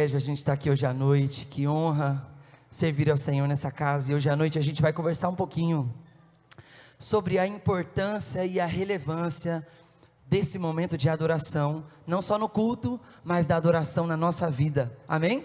privilégio a gente estar aqui hoje à noite, que honra servir ao Senhor nessa casa. E hoje à noite a gente vai conversar um pouquinho sobre a importância e a relevância desse momento de adoração, não só no culto, mas da adoração na nossa vida. Amém?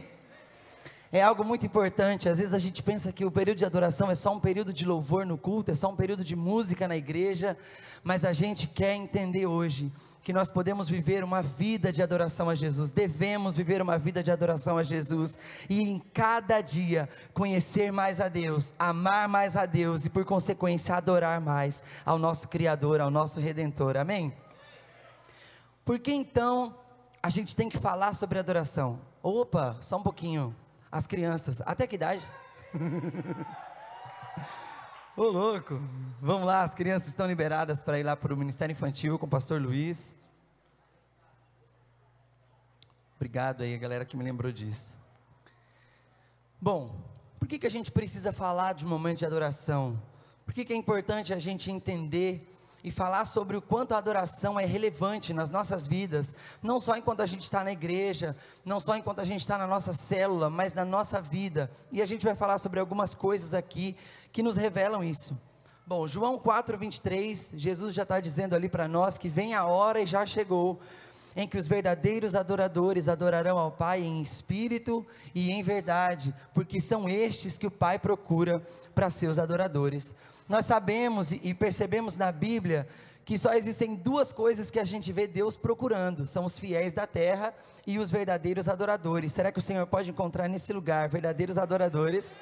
É algo muito importante. Às vezes a gente pensa que o período de adoração é só um período de louvor no culto, é só um período de música na igreja, mas a gente quer entender hoje que nós podemos viver uma vida de adoração a Jesus, devemos viver uma vida de adoração a Jesus e em cada dia conhecer mais a Deus, amar mais a Deus e por consequência adorar mais ao nosso Criador, ao nosso Redentor. Amém? Por que então a gente tem que falar sobre adoração? Opa, só um pouquinho. As crianças, até que idade? Ô louco, vamos lá, as crianças estão liberadas para ir lá para o Ministério Infantil com o pastor Luiz. Obrigado aí, a galera que me lembrou disso. Bom, por que, que a gente precisa falar de um momento de adoração? Por que, que é importante a gente entender e falar sobre o quanto a adoração é relevante nas nossas vidas, não só enquanto a gente está na igreja, não só enquanto a gente está na nossa célula, mas na nossa vida. E a gente vai falar sobre algumas coisas aqui que nos revelam isso. Bom, João 4, 23, Jesus já está dizendo ali para nós que vem a hora e já chegou, em que os verdadeiros adoradores adorarão ao Pai em espírito e em verdade, porque são estes que o Pai procura para seus adoradores. Nós sabemos e percebemos na Bíblia que só existem duas coisas que a gente vê Deus procurando: são os fiéis da terra e os verdadeiros adoradores. Será que o Senhor pode encontrar nesse lugar verdadeiros adoradores?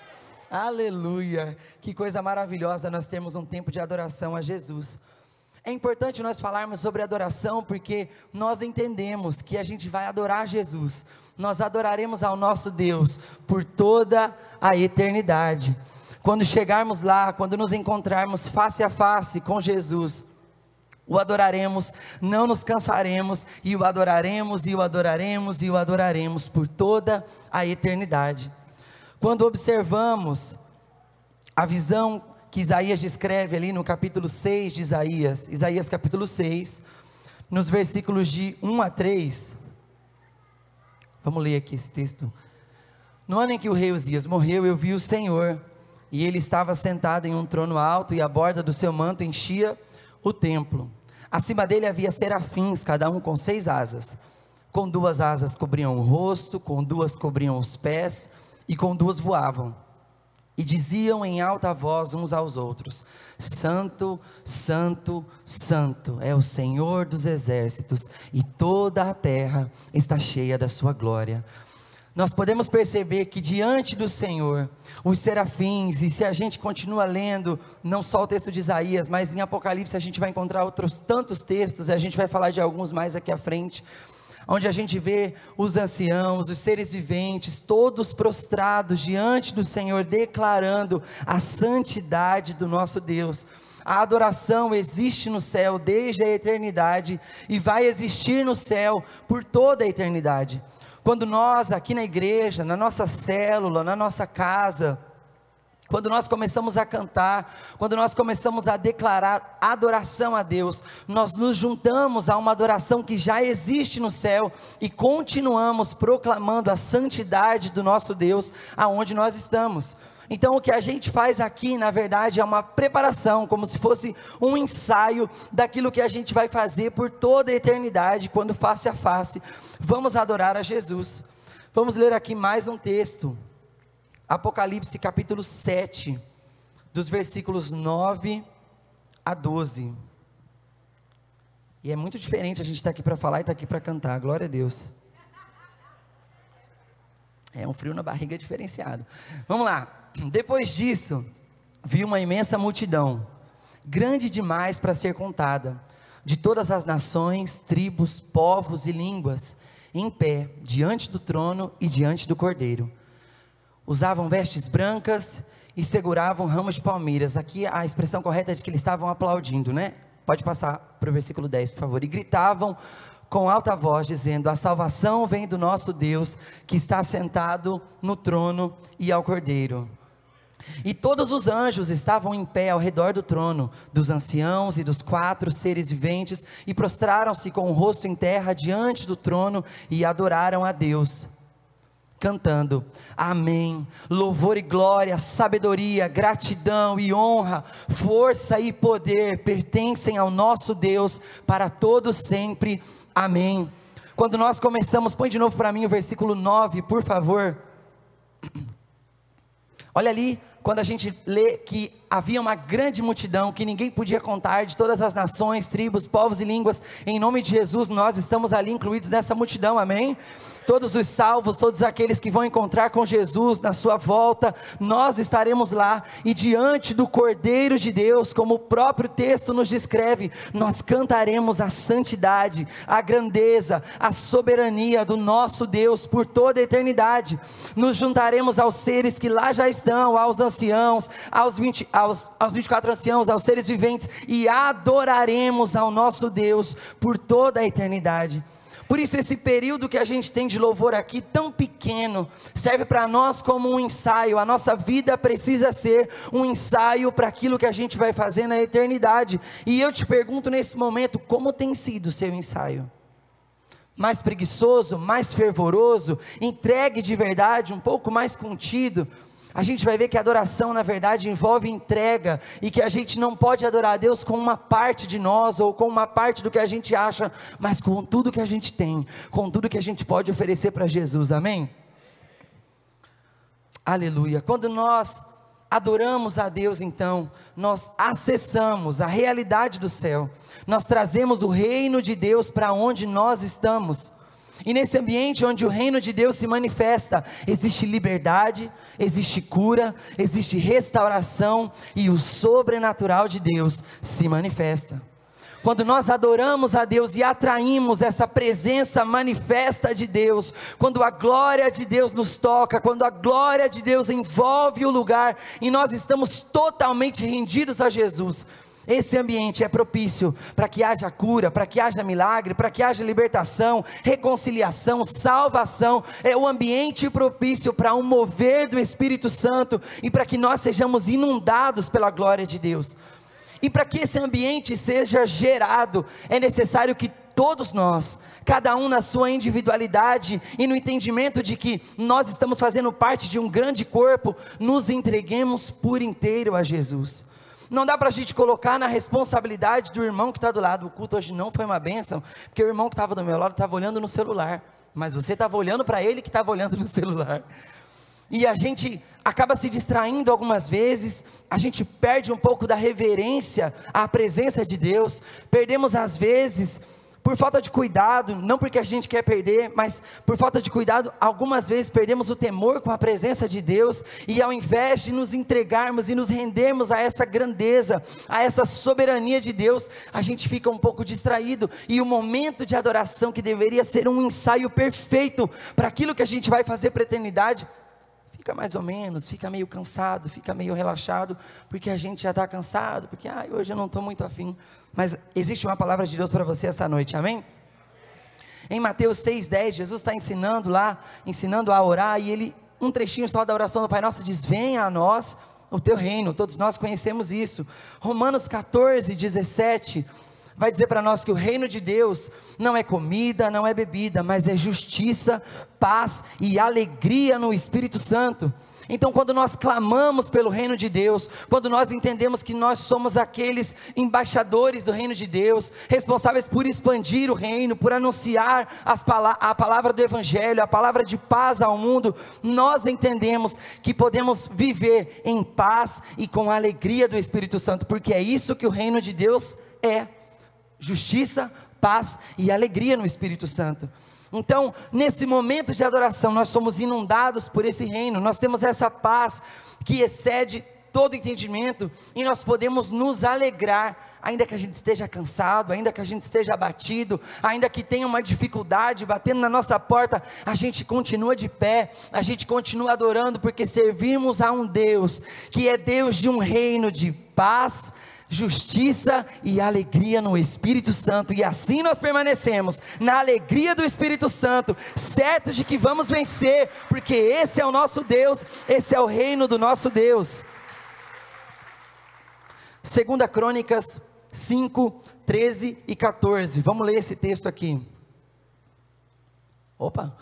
Aleluia! Que coisa maravilhosa nós temos um tempo de adoração a Jesus. É importante nós falarmos sobre adoração porque nós entendemos que a gente vai adorar Jesus. Nós adoraremos ao nosso Deus por toda a eternidade. Quando chegarmos lá, quando nos encontrarmos face a face com Jesus, o adoraremos, não nos cansaremos, e o adoraremos, e o adoraremos, e o adoraremos por toda a eternidade. Quando observamos a visão que Isaías descreve ali no capítulo 6 de Isaías, Isaías capítulo 6, nos versículos de 1 a 3. Vamos ler aqui esse texto. No ano em que o rei Uzias morreu, eu vi o Senhor, e ele estava sentado em um trono alto, e a borda do seu manto enchia o templo. Acima dele havia serafins, cada um com seis asas. Com duas asas cobriam o rosto, com duas cobriam os pés, e com duas voavam. E diziam em alta voz uns aos outros: Santo, Santo, Santo é o Senhor dos exércitos, e toda a terra está cheia da sua glória. Nós podemos perceber que diante do Senhor, os serafins, e se a gente continua lendo, não só o texto de Isaías, mas em Apocalipse a gente vai encontrar outros tantos textos, e a gente vai falar de alguns mais aqui à frente onde a gente vê os anciãos, os seres viventes, todos prostrados diante do Senhor, declarando a santidade do nosso Deus. A adoração existe no céu desde a eternidade e vai existir no céu por toda a eternidade. Quando nós, aqui na igreja, na nossa célula, na nossa casa, quando nós começamos a cantar, quando nós começamos a declarar adoração a Deus, nós nos juntamos a uma adoração que já existe no céu e continuamos proclamando a santidade do nosso Deus aonde nós estamos. Então, o que a gente faz aqui, na verdade, é uma preparação, como se fosse um ensaio daquilo que a gente vai fazer por toda a eternidade, quando face a face vamos adorar a Jesus. Vamos ler aqui mais um texto, Apocalipse capítulo 7, dos versículos 9 a 12. E é muito diferente a gente estar tá aqui para falar e estar tá aqui para cantar, glória a Deus. É um frio na barriga diferenciado. Vamos lá. Depois disso, vi uma imensa multidão, grande demais para ser contada, de todas as nações, tribos, povos e línguas, em pé, diante do trono e diante do cordeiro usavam vestes brancas e seguravam ramos de palmeiras. Aqui a expressão correta é de que eles estavam aplaudindo, né? Pode passar para o versículo 10, por favor. E gritavam com alta voz, dizendo: A salvação vem do nosso Deus, que está sentado no trono e ao cordeiro. E todos os anjos estavam em pé ao redor do trono, dos anciãos e dos quatro seres viventes, e prostraram-se com o rosto em terra diante do trono e adoraram a Deus cantando: Amém. Louvor e glória, sabedoria, gratidão e honra, força e poder pertencem ao nosso Deus para todos sempre. Amém. Quando nós começamos, põe de novo para mim o versículo 9, por favor. Olha ali, quando a gente lê que havia uma grande multidão que ninguém podia contar, de todas as nações, tribos, povos e línguas, em nome de Jesus, nós estamos ali incluídos nessa multidão, amém? todos os salvos, todos aqueles que vão encontrar com Jesus na sua volta, nós estaremos lá e diante do Cordeiro de Deus, como o próprio texto nos descreve, nós cantaremos a santidade, a grandeza, a soberania do nosso Deus por toda a eternidade. Nos juntaremos aos seres que lá já estão, aos anciãos, aos, 20, aos, aos 24 anciãos, aos seres viventes e adoraremos ao nosso Deus por toda a eternidade. Por isso, esse período que a gente tem de louvor aqui, tão pequeno, serve para nós como um ensaio. A nossa vida precisa ser um ensaio para aquilo que a gente vai fazer na eternidade. E eu te pergunto nesse momento: como tem sido o seu ensaio? Mais preguiçoso, mais fervoroso, entregue de verdade, um pouco mais contido, a gente vai ver que a adoração, na verdade, envolve entrega e que a gente não pode adorar a Deus com uma parte de nós ou com uma parte do que a gente acha, mas com tudo que a gente tem, com tudo que a gente pode oferecer para Jesus, amém? Aleluia. Quando nós adoramos a Deus, então, nós acessamos a realidade do céu, nós trazemos o reino de Deus para onde nós estamos. E nesse ambiente onde o reino de Deus se manifesta, existe liberdade, existe cura, existe restauração e o sobrenatural de Deus se manifesta. Quando nós adoramos a Deus e atraímos essa presença manifesta de Deus, quando a glória de Deus nos toca, quando a glória de Deus envolve o lugar e nós estamos totalmente rendidos a Jesus, esse ambiente é propício para que haja cura, para que haja milagre, para que haja libertação, reconciliação, salvação. É o ambiente propício para um mover do Espírito Santo e para que nós sejamos inundados pela glória de Deus. E para que esse ambiente seja gerado, é necessário que todos nós, cada um na sua individualidade e no entendimento de que nós estamos fazendo parte de um grande corpo, nos entreguemos por inteiro a Jesus. Não dá para a gente colocar na responsabilidade do irmão que está do lado. O culto hoje não foi uma bênção, porque o irmão que estava do meu lado estava olhando no celular. Mas você estava olhando para ele que estava olhando no celular. E a gente acaba se distraindo algumas vezes, a gente perde um pouco da reverência à presença de Deus, perdemos às vezes por falta de cuidado, não porque a gente quer perder, mas por falta de cuidado, algumas vezes perdemos o temor com a presença de Deus, e ao invés de nos entregarmos e nos rendermos a essa grandeza, a essa soberania de Deus, a gente fica um pouco distraído, e o momento de adoração, que deveria ser um ensaio perfeito para aquilo que a gente vai fazer para a eternidade, fica mais ou menos, fica meio cansado, fica meio relaxado, porque a gente já está cansado, porque ah, hoje eu não estou muito afim. Mas existe uma palavra de Deus para você essa noite, amém? Em Mateus 6,10, Jesus está ensinando lá, ensinando a orar, e ele, um trechinho só da oração do Pai Nosso diz: Venha a nós o teu reino, todos nós conhecemos isso. Romanos 14, 17 vai dizer para nós que o reino de Deus não é comida, não é bebida, mas é justiça, paz e alegria no Espírito Santo. Então, quando nós clamamos pelo reino de Deus, quando nós entendemos que nós somos aqueles embaixadores do reino de Deus, responsáveis por expandir o reino, por anunciar pala a palavra do Evangelho, a palavra de paz ao mundo, nós entendemos que podemos viver em paz e com a alegria do Espírito Santo, porque é isso que o reino de Deus é justiça, paz e alegria no Espírito Santo. Então, nesse momento de adoração, nós somos inundados por esse reino, nós temos essa paz que excede todo entendimento e nós podemos nos alegrar, ainda que a gente esteja cansado, ainda que a gente esteja abatido, ainda que tenha uma dificuldade batendo na nossa porta, a gente continua de pé, a gente continua adorando, porque servimos a um Deus que é Deus de um reino de paz, justiça e alegria no Espírito Santo, e assim nós permanecemos na alegria do Espírito Santo, certos de que vamos vencer, porque esse é o nosso Deus, esse é o reino do nosso Deus. Segunda Crônicas 5, 13 e 14. Vamos ler esse texto aqui. Opa!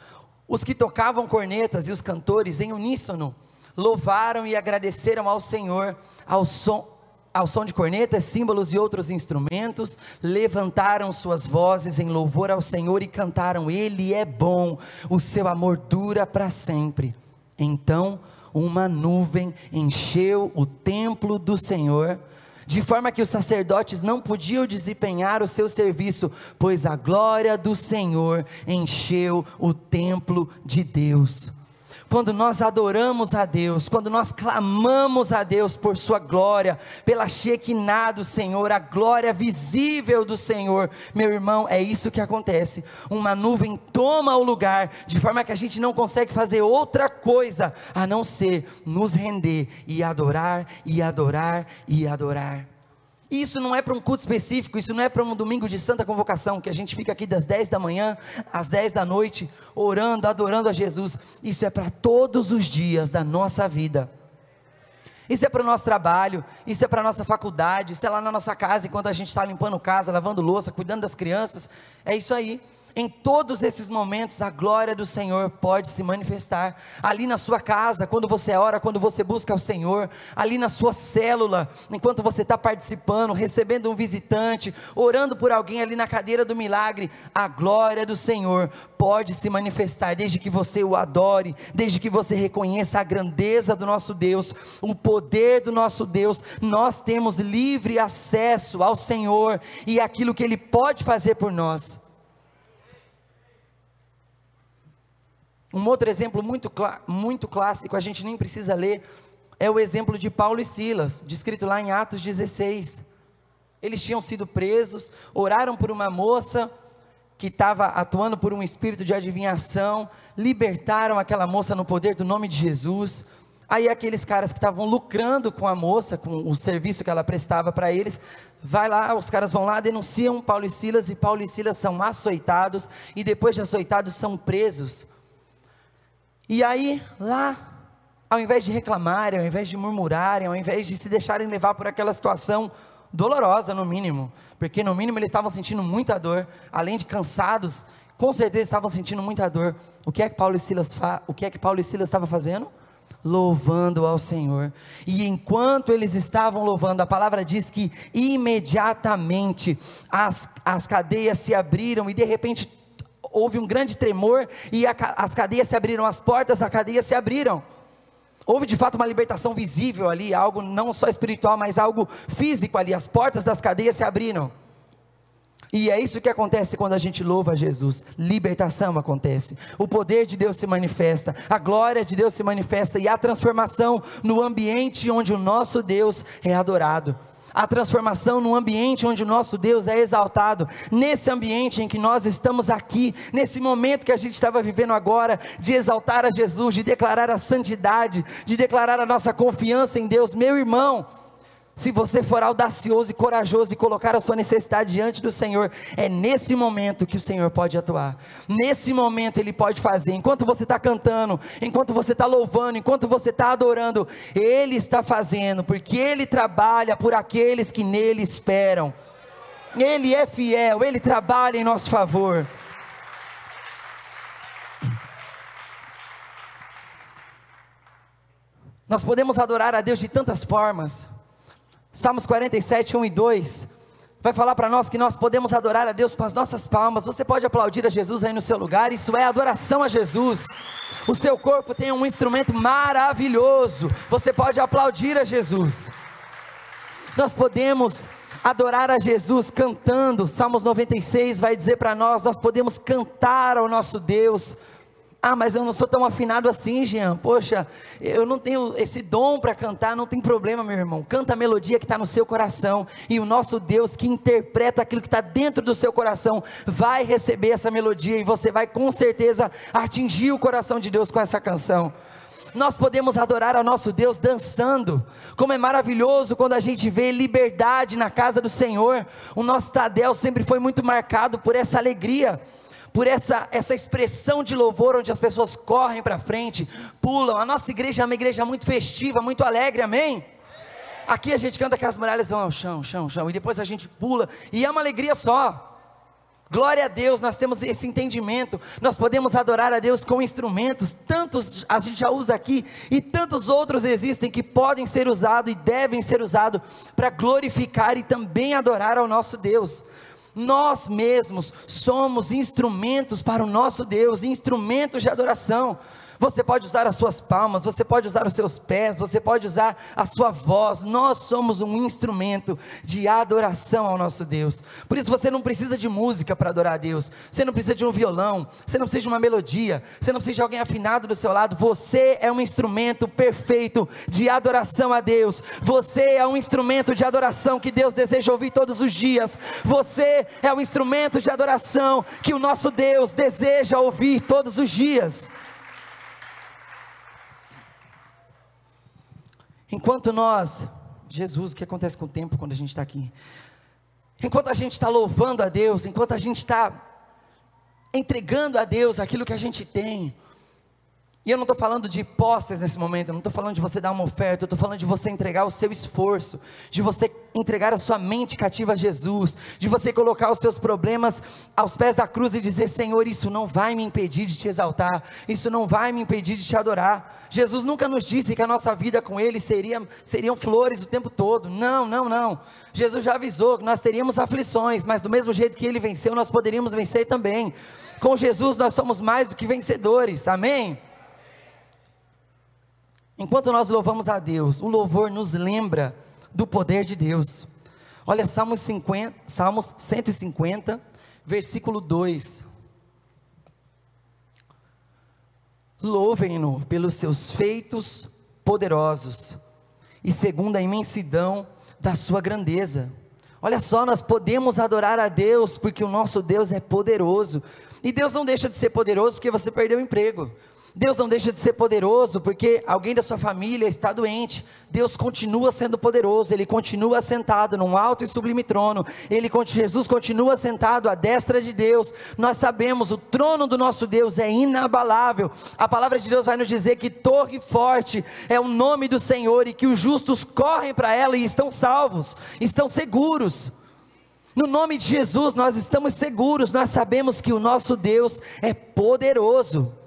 Os que tocavam cornetas e os cantores em uníssono louvaram e agradeceram ao Senhor ao som, ao som de cornetas, símbolos e outros instrumentos, levantaram suas vozes em louvor ao Senhor e cantaram: Ele é bom, o seu amor dura para sempre. Então, uma nuvem encheu o templo do Senhor, de forma que os sacerdotes não podiam desempenhar o seu serviço, pois a glória do Senhor encheu o templo de Deus quando nós adoramos a Deus, quando nós clamamos a Deus por Sua glória, pela Shekinah do Senhor, a glória visível do Senhor, meu irmão, é isso que acontece. Uma nuvem toma o lugar, de forma que a gente não consegue fazer outra coisa a não ser nos render e adorar, e adorar, e adorar. E isso não é para um culto específico, isso não é para um domingo de santa convocação, que a gente fica aqui das 10 da manhã às 10 da noite, orando, adorando a Jesus. Isso é para todos os dias da nossa vida. Isso é para o nosso trabalho, isso é para a nossa faculdade, isso é lá na nossa casa, enquanto a gente está limpando casa, lavando louça, cuidando das crianças. É isso aí. Em todos esses momentos, a glória do Senhor pode se manifestar. Ali na sua casa, quando você ora, quando você busca o Senhor, ali na sua célula, enquanto você está participando, recebendo um visitante, orando por alguém ali na cadeira do milagre, a glória do Senhor pode se manifestar, desde que você o adore, desde que você reconheça a grandeza do nosso Deus, o poder do nosso Deus. Nós temos livre acesso ao Senhor e aquilo que Ele pode fazer por nós. Um outro exemplo muito, muito clássico, a gente nem precisa ler, é o exemplo de Paulo e Silas, descrito lá em Atos 16. Eles tinham sido presos, oraram por uma moça que estava atuando por um espírito de adivinhação, libertaram aquela moça no poder do nome de Jesus. Aí aqueles caras que estavam lucrando com a moça, com o serviço que ela prestava para eles, vai lá, os caras vão lá, denunciam Paulo e Silas e Paulo e Silas são açoitados e depois de açoitados são presos. E aí, lá, ao invés de reclamarem, ao invés de murmurarem, ao invés de se deixarem levar por aquela situação dolorosa, no mínimo, porque no mínimo eles estavam sentindo muita dor, além de cansados, com certeza estavam sentindo muita dor. O que é que Paulo e Silas fa o que é que Paulo e Silas estavam fazendo? Louvando ao Senhor. E enquanto eles estavam louvando, a palavra diz que imediatamente as, as cadeias se abriram e de repente houve um grande tremor e a, as cadeias se abriram, as portas da cadeia se abriram. Houve de fato uma libertação visível ali, algo não só espiritual, mas algo físico ali. As portas das cadeias se abriram. E é isso que acontece quando a gente louva Jesus. Libertação acontece. O poder de Deus se manifesta, a glória de Deus se manifesta e a transformação no ambiente onde o nosso Deus é adorado a transformação no ambiente onde o nosso Deus é exaltado, nesse ambiente em que nós estamos aqui, nesse momento que a gente estava vivendo agora, de exaltar a Jesus, de declarar a santidade, de declarar a nossa confiança em Deus, meu irmão. Se você for audacioso e corajoso e colocar a sua necessidade diante do Senhor, é nesse momento que o Senhor pode atuar. Nesse momento Ele pode fazer. Enquanto você está cantando, enquanto você está louvando, enquanto você está adorando, Ele está fazendo, porque Ele trabalha por aqueles que nele esperam. Ele é fiel, Ele trabalha em nosso favor. Nós podemos adorar a Deus de tantas formas. Salmos 47, 1 e 2 vai falar para nós que nós podemos adorar a Deus com as nossas palmas. Você pode aplaudir a Jesus aí no seu lugar, isso é adoração a Jesus. O seu corpo tem um instrumento maravilhoso. Você pode aplaudir a Jesus. Nós podemos adorar a Jesus cantando. Salmos 96 vai dizer para nós: nós podemos cantar ao nosso Deus ah, mas eu não sou tão afinado assim, Jean. Poxa, eu não tenho esse dom para cantar, não tem problema, meu irmão. Canta a melodia que está no seu coração. E o nosso Deus, que interpreta aquilo que está dentro do seu coração, vai receber essa melodia e você vai com certeza atingir o coração de Deus com essa canção. Nós podemos adorar ao nosso Deus dançando, como é maravilhoso quando a gente vê liberdade na casa do Senhor. O nosso Tadel sempre foi muito marcado por essa alegria por essa, essa expressão de louvor onde as pessoas correm para frente, pulam. A nossa igreja é uma igreja muito festiva, muito alegre, amém? Aqui a gente canta que as muralhas vão ao chão, chão, chão, e depois a gente pula, e é uma alegria só. Glória a Deus, nós temos esse entendimento. Nós podemos adorar a Deus com instrumentos, tantos a gente já usa aqui, e tantos outros existem que podem ser usados e devem ser usados para glorificar e também adorar ao nosso Deus. Nós mesmos somos instrumentos para o nosso Deus, instrumentos de adoração. Você pode usar as suas palmas, você pode usar os seus pés, você pode usar a sua voz. Nós somos um instrumento de adoração ao nosso Deus. Por isso você não precisa de música para adorar a Deus. Você não precisa de um violão, você não precisa de uma melodia, você não precisa de alguém afinado do seu lado. Você é um instrumento perfeito de adoração a Deus. Você é um instrumento de adoração que Deus deseja ouvir todos os dias. Você é um instrumento de adoração que o nosso Deus deseja ouvir todos os dias. Enquanto nós, Jesus, o que acontece com o tempo quando a gente está aqui? Enquanto a gente está louvando a Deus, enquanto a gente está entregando a Deus aquilo que a gente tem, e eu não estou falando de posses nesse momento, eu não estou falando de você dar uma oferta, eu estou falando de você entregar o seu esforço, de você entregar a sua mente cativa a Jesus, de você colocar os seus problemas aos pés da cruz e dizer: Senhor, isso não vai me impedir de te exaltar, isso não vai me impedir de te adorar. Jesus nunca nos disse que a nossa vida com Ele seria, seriam flores o tempo todo, não, não, não. Jesus já avisou que nós teríamos aflições, mas do mesmo jeito que Ele venceu, nós poderíamos vencer também. Com Jesus nós somos mais do que vencedores, amém? Enquanto nós louvamos a Deus, o louvor nos lembra do poder de Deus. Olha Salmos, 50, Salmos 150, versículo 2. Louvem-no pelos seus feitos poderosos e segundo a imensidão da sua grandeza. Olha só, nós podemos adorar a Deus porque o nosso Deus é poderoso. E Deus não deixa de ser poderoso porque você perdeu o emprego. Deus não deixa de ser poderoso porque alguém da sua família está doente. Deus continua sendo poderoso, Ele continua sentado num alto e sublime trono. Ele, Jesus continua sentado à destra de Deus. Nós sabemos, o trono do nosso Deus é inabalável. A palavra de Deus vai nos dizer que torre forte é o nome do Senhor e que os justos correm para ela e estão salvos, estão seguros. No nome de Jesus nós estamos seguros, nós sabemos que o nosso Deus é poderoso.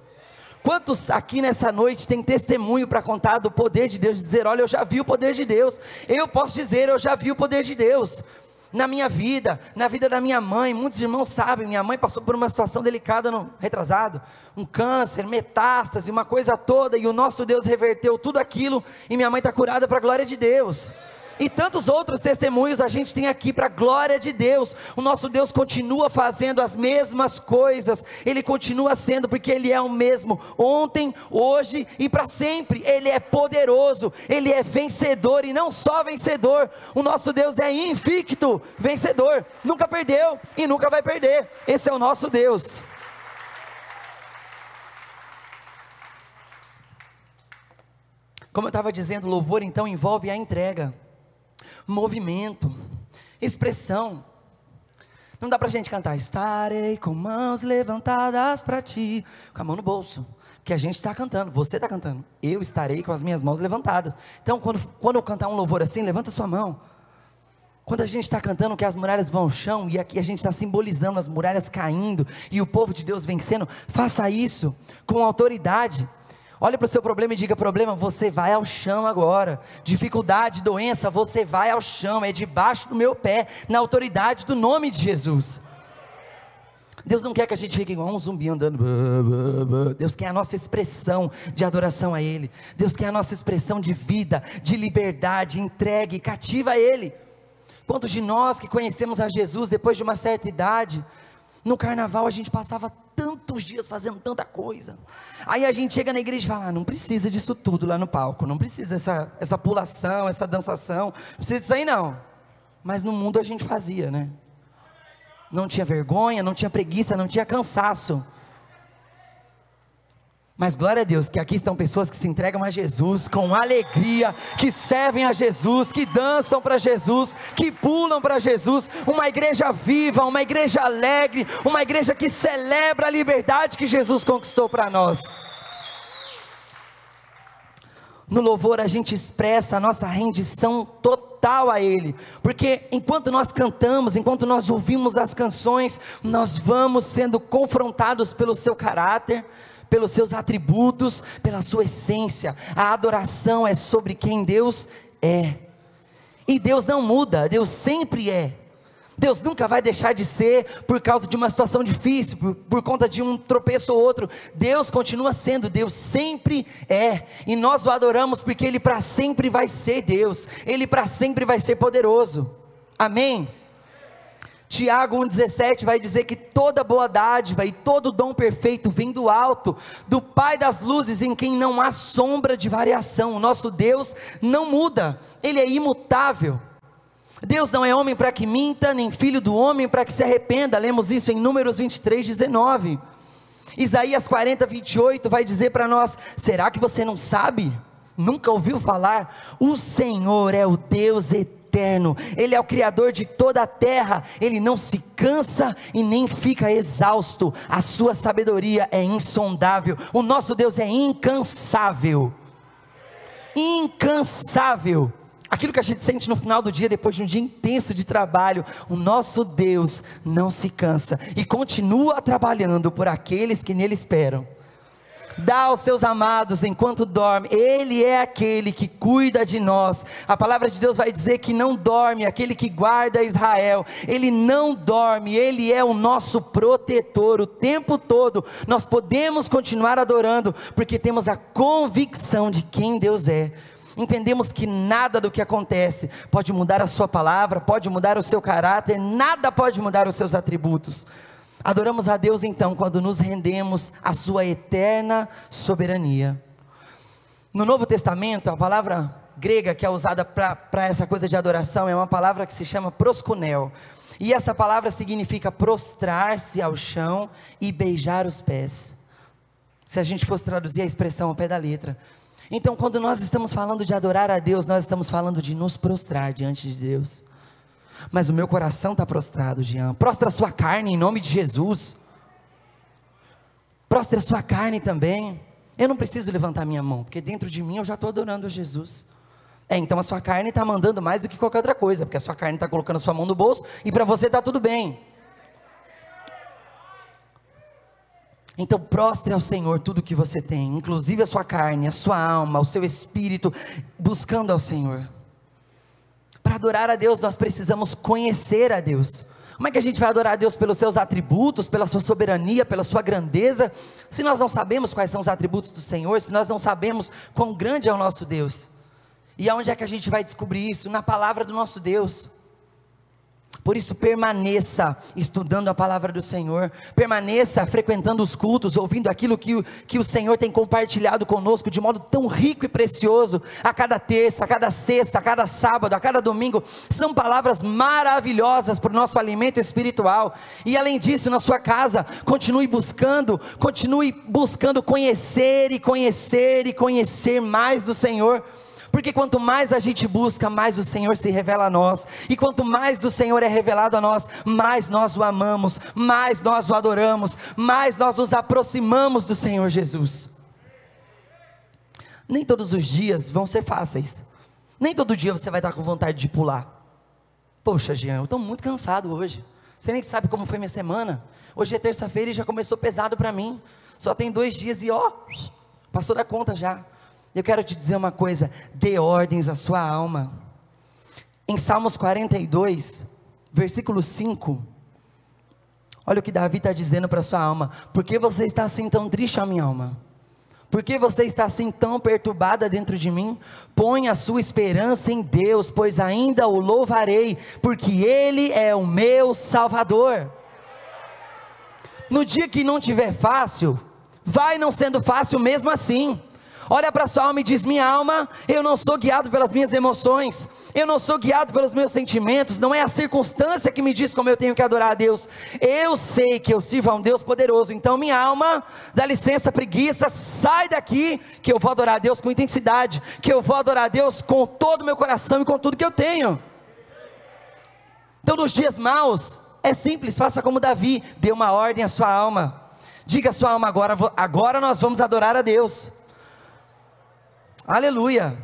Quantos aqui nessa noite têm testemunho para contar do poder de Deus, dizer: Olha, eu já vi o poder de Deus. Eu posso dizer, eu já vi o poder de Deus. Na minha vida, na vida da minha mãe, muitos irmãos sabem, minha mãe passou por uma situação delicada no retrasado, um câncer, metástase, uma coisa toda, e o nosso Deus reverteu tudo aquilo, e minha mãe está curada para a glória de Deus e tantos outros testemunhos a gente tem aqui para a glória de Deus. O nosso Deus continua fazendo as mesmas coisas, Ele continua sendo, porque Ele é o mesmo, ontem, hoje e para sempre. Ele é poderoso, Ele é vencedor e não só vencedor, o nosso Deus é invicto, vencedor, nunca perdeu e nunca vai perder. Esse é o nosso Deus. Como eu estava dizendo, louvor então envolve a entrega movimento, expressão. Não dá para a gente cantar, estarei com mãos levantadas para ti, com a mão no bolso, que a gente está cantando, você está cantando, eu estarei com as minhas mãos levantadas. Então, quando, quando eu cantar um louvor assim, levanta sua mão. Quando a gente está cantando que as muralhas vão ao chão, e aqui a gente está simbolizando as muralhas caindo, e o povo de Deus vencendo, faça isso com autoridade. Olhe para o seu problema e diga: problema, você vai ao chão agora. Dificuldade, doença, você vai ao chão. É debaixo do meu pé, na autoridade do nome de Jesus. Deus não quer que a gente fique igual um zumbi andando. Deus quer a nossa expressão de adoração a Ele. Deus quer a nossa expressão de vida, de liberdade, entregue, cativa a Ele. Quantos de nós que conhecemos a Jesus depois de uma certa idade, no carnaval a gente passava tantos dias fazendo tanta coisa. Aí a gente chega na igreja e fala: ah, não precisa disso tudo lá no palco, não precisa essa, essa pulação, essa dançação, não precisa disso aí não. Mas no mundo a gente fazia, né? Não tinha vergonha, não tinha preguiça, não tinha cansaço. Mas glória a Deus que aqui estão pessoas que se entregam a Jesus com alegria, que servem a Jesus, que dançam para Jesus, que pulam para Jesus. Uma igreja viva, uma igreja alegre, uma igreja que celebra a liberdade que Jesus conquistou para nós. No louvor a gente expressa a nossa rendição total a Ele, porque enquanto nós cantamos, enquanto nós ouvimos as canções, nós vamos sendo confrontados pelo seu caráter, pelos seus atributos, pela sua essência. A adoração é sobre quem Deus é. E Deus não muda, Deus sempre é. Deus nunca vai deixar de ser por causa de uma situação difícil, por, por, conta de um tropeço ou outro. Deus continua sendo, Deus sempre é. E nós o adoramos porque Ele para sempre vai ser Deus, Ele para sempre vai ser poderoso. Amém? Tiago 1,17 vai dizer que toda boa dádiva e todo dom perfeito vem do alto, do Pai das luzes, em quem não há sombra de variação. O nosso Deus não muda, Ele é imutável. Deus não é homem para que minta, nem filho do homem para que se arrependa. Lemos isso em Números 23, 19. Isaías 40, 28 vai dizer para nós: será que você não sabe? Nunca ouviu falar? O Senhor é o Deus eterno, Ele é o Criador de toda a terra, Ele não se cansa e nem fica exausto, a sua sabedoria é insondável, o nosso Deus é incansável. Incansável. Aquilo que a gente sente no final do dia, depois de um dia intenso de trabalho, o nosso Deus não se cansa e continua trabalhando por aqueles que nele esperam. Dá aos seus amados enquanto dorme, Ele é aquele que cuida de nós. A palavra de Deus vai dizer que não dorme, aquele que guarda Israel, Ele não dorme, Ele é o nosso protetor o tempo todo. Nós podemos continuar adorando, porque temos a convicção de quem Deus é entendemos que nada do que acontece pode mudar a Sua palavra, pode mudar o seu caráter, nada pode mudar os seus atributos. Adoramos a Deus então quando nos rendemos à Sua eterna soberania. No Novo Testamento, a palavra grega que é usada para essa coisa de adoração é uma palavra que se chama proskunel. E essa palavra significa prostrar-se ao chão e beijar os pés. Se a gente fosse traduzir a expressão ao pé da letra. Então, quando nós estamos falando de adorar a Deus, nós estamos falando de nos prostrar diante de Deus. Mas o meu coração está prostrado, Jean. Prostra a sua carne em nome de Jesus. Prostra a sua carne também. Eu não preciso levantar minha mão, porque dentro de mim eu já estou adorando a Jesus. É, então a sua carne está mandando mais do que qualquer outra coisa, porque a sua carne está colocando a sua mão no bolso e para você está tudo bem. Então prostre ao Senhor tudo o que você tem, inclusive a sua carne, a sua alma, o seu espírito, buscando ao Senhor. Para adorar a Deus, nós precisamos conhecer a Deus. Como é que a gente vai adorar a Deus pelos seus atributos, pela sua soberania, pela sua grandeza, se nós não sabemos quais são os atributos do Senhor, se nós não sabemos quão grande é o nosso Deus? E aonde é que a gente vai descobrir isso? Na palavra do nosso Deus. Por isso, permaneça estudando a palavra do Senhor, permaneça frequentando os cultos, ouvindo aquilo que, que o Senhor tem compartilhado conosco de modo tão rico e precioso, a cada terça, a cada sexta, a cada sábado, a cada domingo. São palavras maravilhosas para o nosso alimento espiritual. E além disso, na sua casa, continue buscando, continue buscando conhecer e conhecer e conhecer mais do Senhor porque quanto mais a gente busca, mais o Senhor se revela a nós, e quanto mais do Senhor é revelado a nós, mais nós o amamos, mais nós o adoramos, mais nós nos aproximamos do Senhor Jesus. Nem todos os dias vão ser fáceis, nem todo dia você vai estar com vontade de pular. Poxa, Jean, eu estou muito cansado hoje. Você nem sabe como foi minha semana. Hoje é terça-feira e já começou pesado para mim. Só tem dois dias e ó, passou da conta já. Eu quero te dizer uma coisa: dê ordens à sua alma. Em Salmos 42, versículo 5, olha o que Davi está dizendo para sua alma: Por que você está assim tão triste, a minha alma? Por que você está assim tão perturbada dentro de mim? Põe a sua esperança em Deus, pois ainda o louvarei, porque Ele é o meu Salvador. No dia que não tiver fácil, vai não sendo fácil mesmo assim. Olha para sua alma e diz: Minha alma, eu não sou guiado pelas minhas emoções, eu não sou guiado pelos meus sentimentos, não é a circunstância que me diz como eu tenho que adorar a Deus. Eu sei que eu sirvo a um Deus poderoso, então minha alma, dá licença, preguiça, sai daqui, que eu vou adorar a Deus com intensidade, que eu vou adorar a Deus com todo o meu coração e com tudo que eu tenho. Então, nos dias maus, é simples, faça como Davi, dê uma ordem à sua alma. Diga à sua alma agora, agora nós vamos adorar a Deus. Aleluia.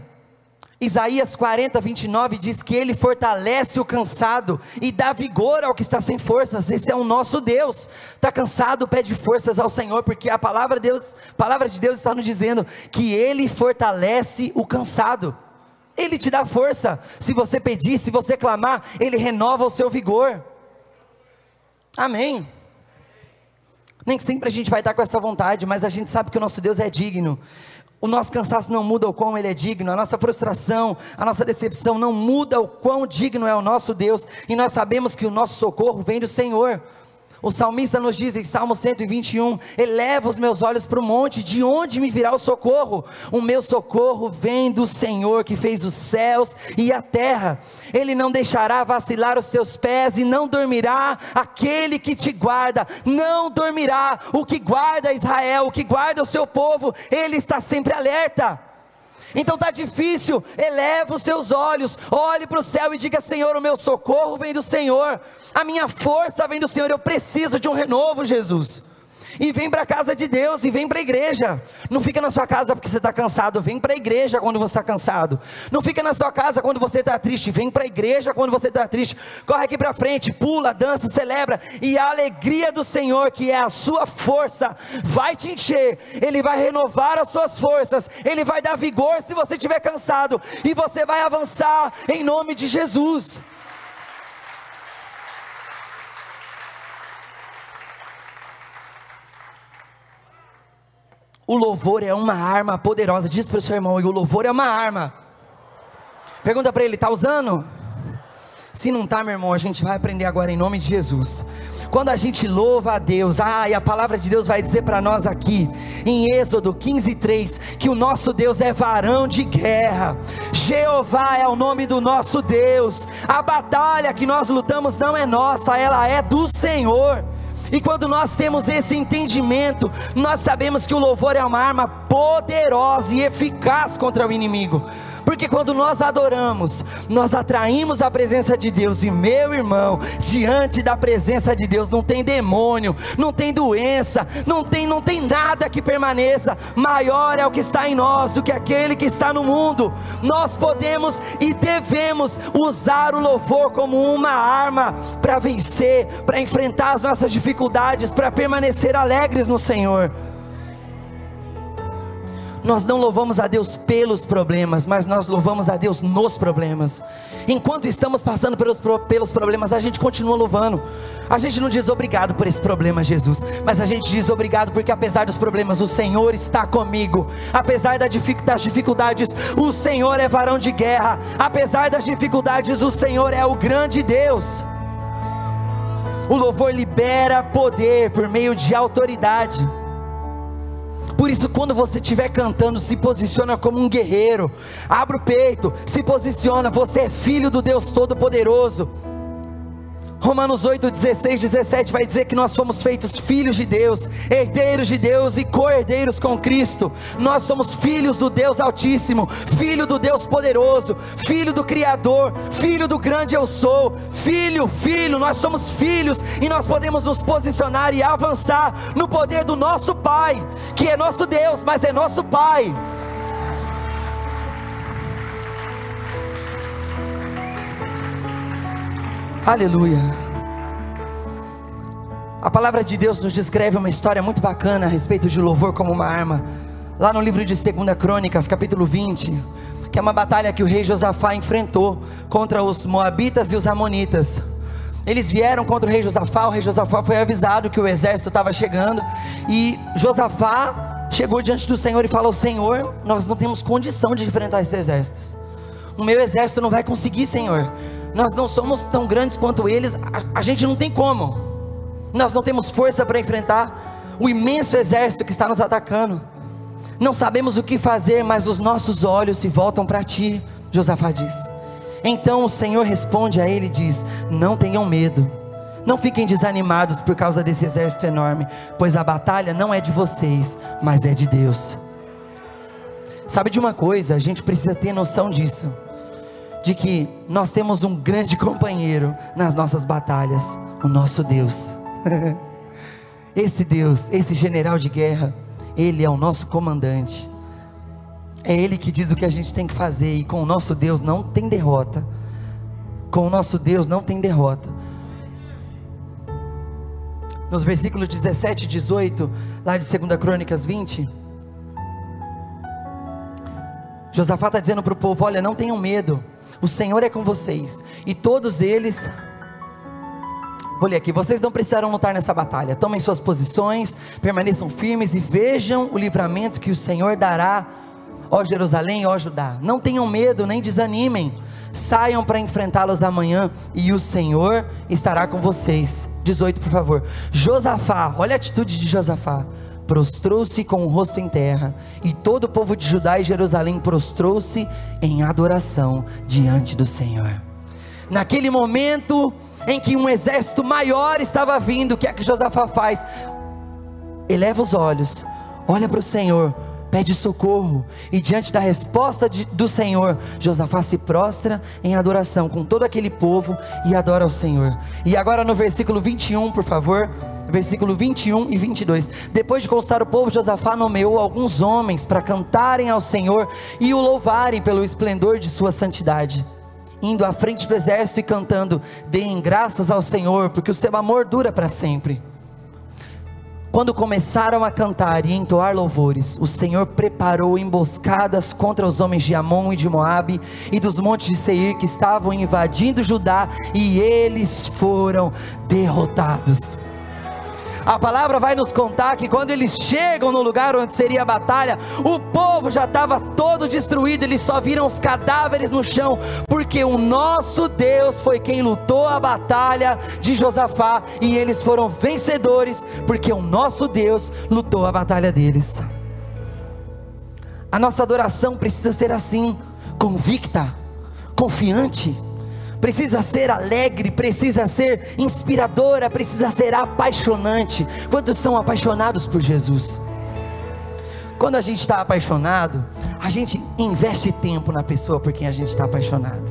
Isaías 40, 29 diz que ele fortalece o cansado e dá vigor ao que está sem forças. Esse é o nosso Deus. Está cansado, pede forças ao Senhor, porque a palavra de Deus, palavra de Deus está nos dizendo que ele fortalece o cansado. Ele te dá força. Se você pedir, se você clamar, ele renova o seu vigor. Amém. Nem sempre a gente vai estar com essa vontade, mas a gente sabe que o nosso Deus é digno. O nosso cansaço não muda o quão Ele é digno, a nossa frustração, a nossa decepção não muda o quão digno é o nosso Deus, e nós sabemos que o nosso socorro vem do Senhor. O salmista nos diz em Salmo 121: Eleva os meus olhos para o monte, de onde me virá o socorro? O meu socorro vem do Senhor que fez os céus e a terra. Ele não deixará vacilar os seus pés e não dormirá aquele que te guarda. Não dormirá o que guarda Israel, o que guarda o seu povo. Ele está sempre alerta. Então está difícil, eleva os seus olhos, olhe para o céu e diga: Senhor, o meu socorro vem do Senhor, a minha força vem do Senhor, eu preciso de um renovo, Jesus e vem para a casa de Deus, e vem para a igreja. Não fica na sua casa porque você está cansado, vem para a igreja quando você está cansado. Não fica na sua casa quando você está triste, vem para a igreja quando você está triste. Corre aqui para frente, pula, dança, celebra, e a alegria do Senhor, que é a sua força, vai te encher, Ele vai renovar as suas forças, Ele vai dar vigor se você estiver cansado, e você vai avançar em nome de Jesus. O louvor é uma arma poderosa. Diz para o seu irmão, o louvor é uma arma. Pergunta para ele, está usando? Se não está, meu irmão, a gente vai aprender agora em nome de Jesus. Quando a gente louva a Deus, ah, e a palavra de Deus vai dizer para nós aqui, em Êxodo 15, 3, que o nosso Deus é varão de guerra, Jeová é o nome do nosso Deus, a batalha que nós lutamos não é nossa, ela é do Senhor. E quando nós temos esse entendimento, nós sabemos que o louvor é uma arma poderosa e eficaz contra o inimigo. Porque quando nós adoramos, nós atraímos a presença de Deus. E meu irmão, diante da presença de Deus não tem demônio, não tem doença, não tem não tem nada que permaneça. Maior é o que está em nós do que aquele que está no mundo. Nós podemos e devemos usar o louvor como uma arma para vencer, para enfrentar as nossas dificuldades, para permanecer alegres no Senhor. Nós não louvamos a Deus pelos problemas, mas nós louvamos a Deus nos problemas. Enquanto estamos passando pelos, pelos problemas, a gente continua louvando. A gente não diz obrigado por esse problema, Jesus, mas a gente diz obrigado porque, apesar dos problemas, o Senhor está comigo. Apesar das dificuldades, o Senhor é varão de guerra. Apesar das dificuldades, o Senhor é o grande Deus. O louvor libera poder por meio de autoridade. Por isso, quando você estiver cantando, se posiciona como um guerreiro. Abra o peito, se posiciona. Você é filho do Deus Todo-Poderoso. Romanos 8, 16, 17 vai dizer que nós fomos feitos filhos de Deus, herdeiros de Deus e co-herdeiros com Cristo. Nós somos filhos do Deus Altíssimo, filho do Deus Poderoso, filho do Criador, filho do grande eu sou, filho, filho, nós somos filhos e nós podemos nos posicionar e avançar no poder do nosso Pai, que é nosso Deus, mas é nosso Pai. Aleluia. A palavra de Deus nos descreve uma história muito bacana a respeito de louvor como uma arma. Lá no livro de 2 Crônicas, capítulo 20, que é uma batalha que o rei Josafá enfrentou contra os moabitas e os amonitas. Eles vieram contra o rei Josafá, o rei Josafá foi avisado que o exército estava chegando, e Josafá chegou diante do Senhor e falou: Senhor, nós não temos condição de enfrentar esses exércitos. O meu exército não vai conseguir, Senhor nós não somos tão grandes quanto eles, a, a gente não tem como, nós não temos força para enfrentar o imenso exército que está nos atacando, não sabemos o que fazer, mas os nossos olhos se voltam para ti, Josafá diz. Então o Senhor responde a ele e diz: Não tenham medo, não fiquem desanimados por causa desse exército enorme, pois a batalha não é de vocês, mas é de Deus. Sabe de uma coisa, a gente precisa ter noção disso de que nós temos um grande companheiro nas nossas batalhas, o nosso Deus. esse Deus, esse general de guerra, ele é o nosso comandante. É Ele que diz o que a gente tem que fazer, e com o nosso Deus não tem derrota. Com o nosso Deus não tem derrota. Nos versículos 17 e 18, lá de 2 Crônicas 20, Josafá está dizendo para o povo: Olha, não tenham medo, o Senhor é com vocês, e todos eles Vou ler aqui. Vocês não precisarão lutar nessa batalha. Tomem suas posições, permaneçam firmes e vejam o livramento que o Senhor dará, ó Jerusalém, ó Judá. Não tenham medo, nem desanimem. Saiam para enfrentá-los amanhã e o Senhor estará com vocês. 18, por favor. Josafá, olha a atitude de Josafá. Prostrou-se com o rosto em terra, e todo o povo de Judá e Jerusalém prostrou-se em adoração diante do Senhor. Naquele momento, em que um exército maior estava vindo, o que é que Josafá faz? Eleva os olhos, olha para o Senhor, pede socorro, e diante da resposta de, do Senhor, Josafá se prostra em adoração com todo aquele povo e adora ao Senhor. E agora no versículo 21, por favor, versículo 21 e 22. Depois de constar o povo, Josafá nomeou alguns homens para cantarem ao Senhor e o louvarem pelo esplendor de sua santidade indo à frente do exército e cantando: Deem graças ao Senhor, porque o seu amor dura para sempre. Quando começaram a cantar e entoar louvores, o Senhor preparou emboscadas contra os homens de Amon e de Moabe e dos montes de Seir que estavam invadindo Judá, e eles foram derrotados. A palavra vai nos contar que quando eles chegam no lugar onde seria a batalha, o povo já estava todo destruído, eles só viram os cadáveres no chão, porque o nosso Deus foi quem lutou a batalha de Josafá e eles foram vencedores, porque o nosso Deus lutou a batalha deles. A nossa adoração precisa ser assim, convicta, confiante precisa ser alegre, precisa ser inspiradora, precisa ser apaixonante. Quantos são apaixonados por Jesus? Quando a gente está apaixonado, a gente investe tempo na pessoa por quem a gente está apaixonado.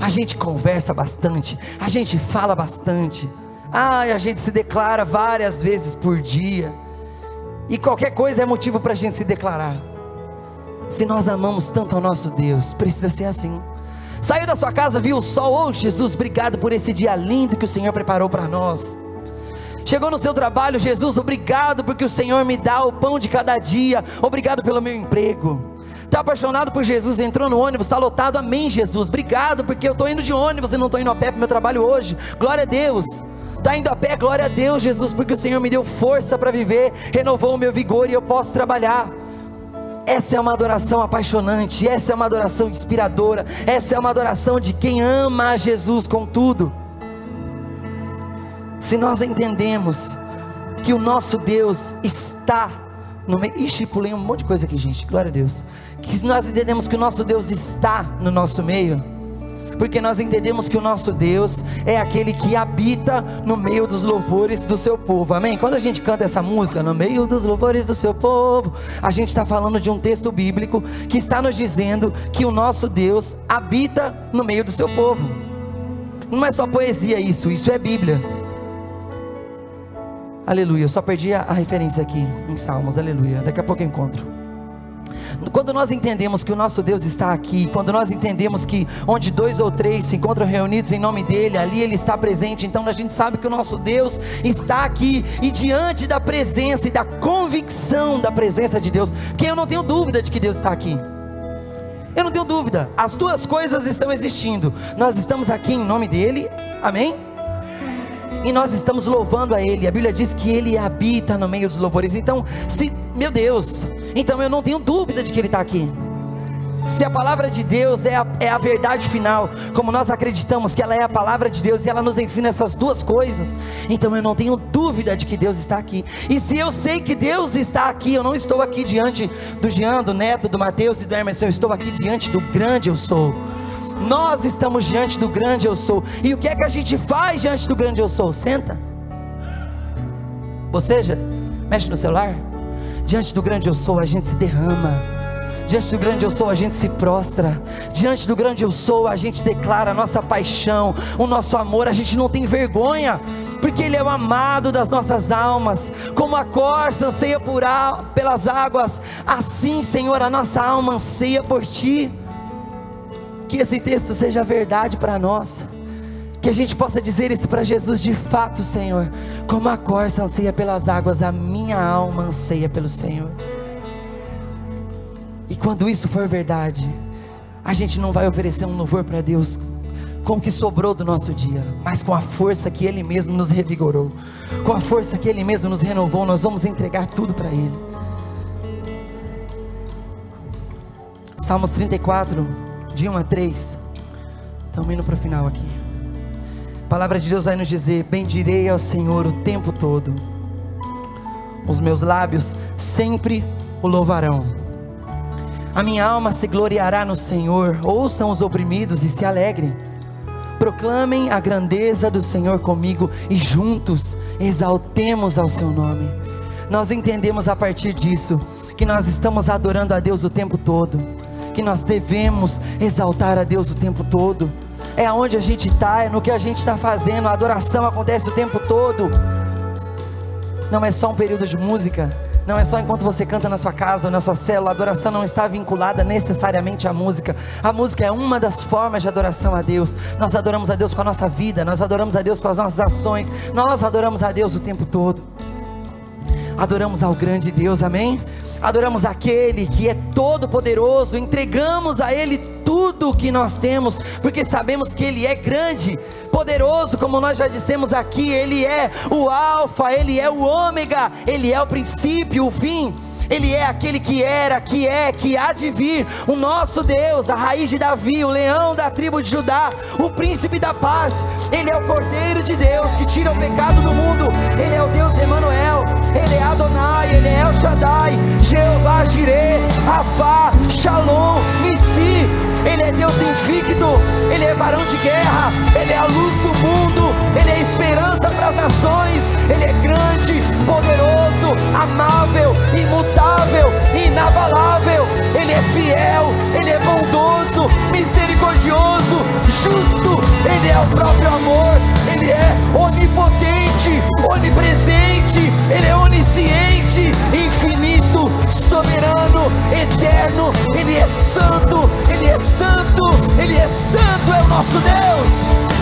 A gente conversa bastante, a gente fala bastante. Ah, a gente se declara várias vezes por dia. E qualquer coisa é motivo para a gente se declarar. Se nós amamos tanto ao nosso Deus, precisa ser assim. Saiu da sua casa, viu o sol, oh Jesus, obrigado por esse dia lindo que o Senhor preparou para nós. Chegou no seu trabalho, Jesus, obrigado porque o Senhor me dá o pão de cada dia, obrigado pelo meu emprego. Está apaixonado por Jesus, entrou no ônibus, está lotado, amém, Jesus, obrigado porque eu estou indo de ônibus e não estou indo a pé para o meu trabalho hoje, glória a Deus. Está indo a pé, glória a Deus, Jesus, porque o Senhor me deu força para viver, renovou o meu vigor e eu posso trabalhar. Essa é uma adoração apaixonante, essa é uma adoração inspiradora, essa é uma adoração de quem ama a Jesus com tudo. Se nós entendemos que o nosso Deus está no meio. Ixi, pulei um monte de coisa aqui, gente. Glória a Deus. Que nós entendemos que o nosso Deus está no nosso meio porque nós entendemos que o nosso Deus é aquele que habita no meio dos louvores do seu povo, amém? Quando a gente canta essa música, no meio dos louvores do seu povo, a gente está falando de um texto bíblico que está nos dizendo que o nosso Deus habita no meio do seu povo. Não é só poesia isso, isso é Bíblia. Aleluia, eu só perdi a, referência aqui em Salmos, aleluia. Daqui a pouco eu encontro. Quando nós entendemos que o nosso Deus está aqui, quando nós entendemos que onde dois ou três se encontram reunidos em nome dEle, ali Ele está presente, então a gente sabe que o nosso Deus está aqui, e diante da presença e da convicção da presença de Deus, que eu não tenho dúvida de que Deus está aqui. Eu não tenho dúvida, as duas coisas estão existindo. Nós estamos aqui em nome dEle, amém? E nós estamos louvando a Ele. A Bíblia diz que Ele habita no meio dos louvores. Então, se, meu Deus, então eu não tenho dúvida de que Ele está aqui. Se a palavra de Deus é a, é a verdade final, como nós acreditamos que ela é a palavra de Deus e ela nos ensina essas duas coisas, então eu não tenho dúvida de que Deus está aqui. E se eu sei que Deus está aqui, eu não estou aqui diante do Jean, do Neto, do Mateus e do Emerson, eu estou aqui diante do grande eu sou nós estamos diante do grande eu sou. E o que é que a gente faz diante do grande eu sou? Senta. Ou seja, mexe no celular. Diante do grande eu sou, a gente se derrama. Diante do grande eu sou, a gente se prostra. Diante do grande eu sou, a gente declara a nossa paixão, o nosso amor. A gente não tem vergonha, porque Ele é o amado das nossas almas. Como a corça anseia por a, pelas águas, assim, Senhor, a nossa alma anseia por Ti. Que esse texto seja verdade para nós. Que a gente possa dizer isso para Jesus de fato, Senhor. Como a corça anseia pelas águas, a minha alma anseia pelo Senhor. E quando isso for verdade, a gente não vai oferecer um louvor para Deus com o que sobrou do nosso dia, mas com a força que Ele mesmo nos revigorou, com a força que Ele mesmo nos renovou, nós vamos entregar tudo para Ele. Salmos 34, de 1 a 3. Estamos indo para o final aqui. A palavra de Deus vai nos dizer: Bendirei ao Senhor o tempo todo, os meus lábios sempre o louvarão. A minha alma se gloriará no Senhor. Ouçam os oprimidos e se alegrem. Proclamem a grandeza do Senhor comigo e juntos exaltemos ao seu nome. Nós entendemos a partir disso que nós estamos adorando a Deus o tempo todo, que nós devemos exaltar a Deus o tempo todo. É aonde a gente está, é no que a gente está fazendo. A adoração acontece o tempo todo. Não é só um período de música, não é só enquanto você canta na sua casa ou na sua célula, a adoração não está vinculada necessariamente à música. A música é uma das formas de adoração a Deus. Nós adoramos a Deus com a nossa vida, nós adoramos a Deus com as nossas ações, nós adoramos a Deus o tempo todo. Adoramos ao grande Deus, amém? Adoramos aquele que é todo poderoso, entregamos a Ele tudo o que nós temos, porque sabemos que Ele é grande, poderoso, como nós já dissemos aqui, Ele é o Alfa, Ele é o Ômega, Ele é o princípio, o fim. Ele é aquele que era, que é, que há de vir, o nosso Deus, a raiz de Davi, o leão da tribo de Judá, o príncipe da paz. Ele é o Cordeiro de Deus que tira o pecado do mundo. Ele é o Deus Emanuel, ele é Adonai, ele é El Shaddai, Jeová Jireh, Afá, Shalom, Nissi. Ele é Deus invicto, Ele é varão de guerra, Ele é a luz do mundo, Ele é esperança para as nações, Ele é grande, poderoso, amável, imutável, inabalável, Ele é fiel, Ele é bondoso, misericordioso, justo, Ele é o próprio amor, Ele é onipotente, onipresente, Ele é onisciente, infinito, soberano, eterno, Ele é santo, Ele é santo, Ele é santo, é o nosso Deus.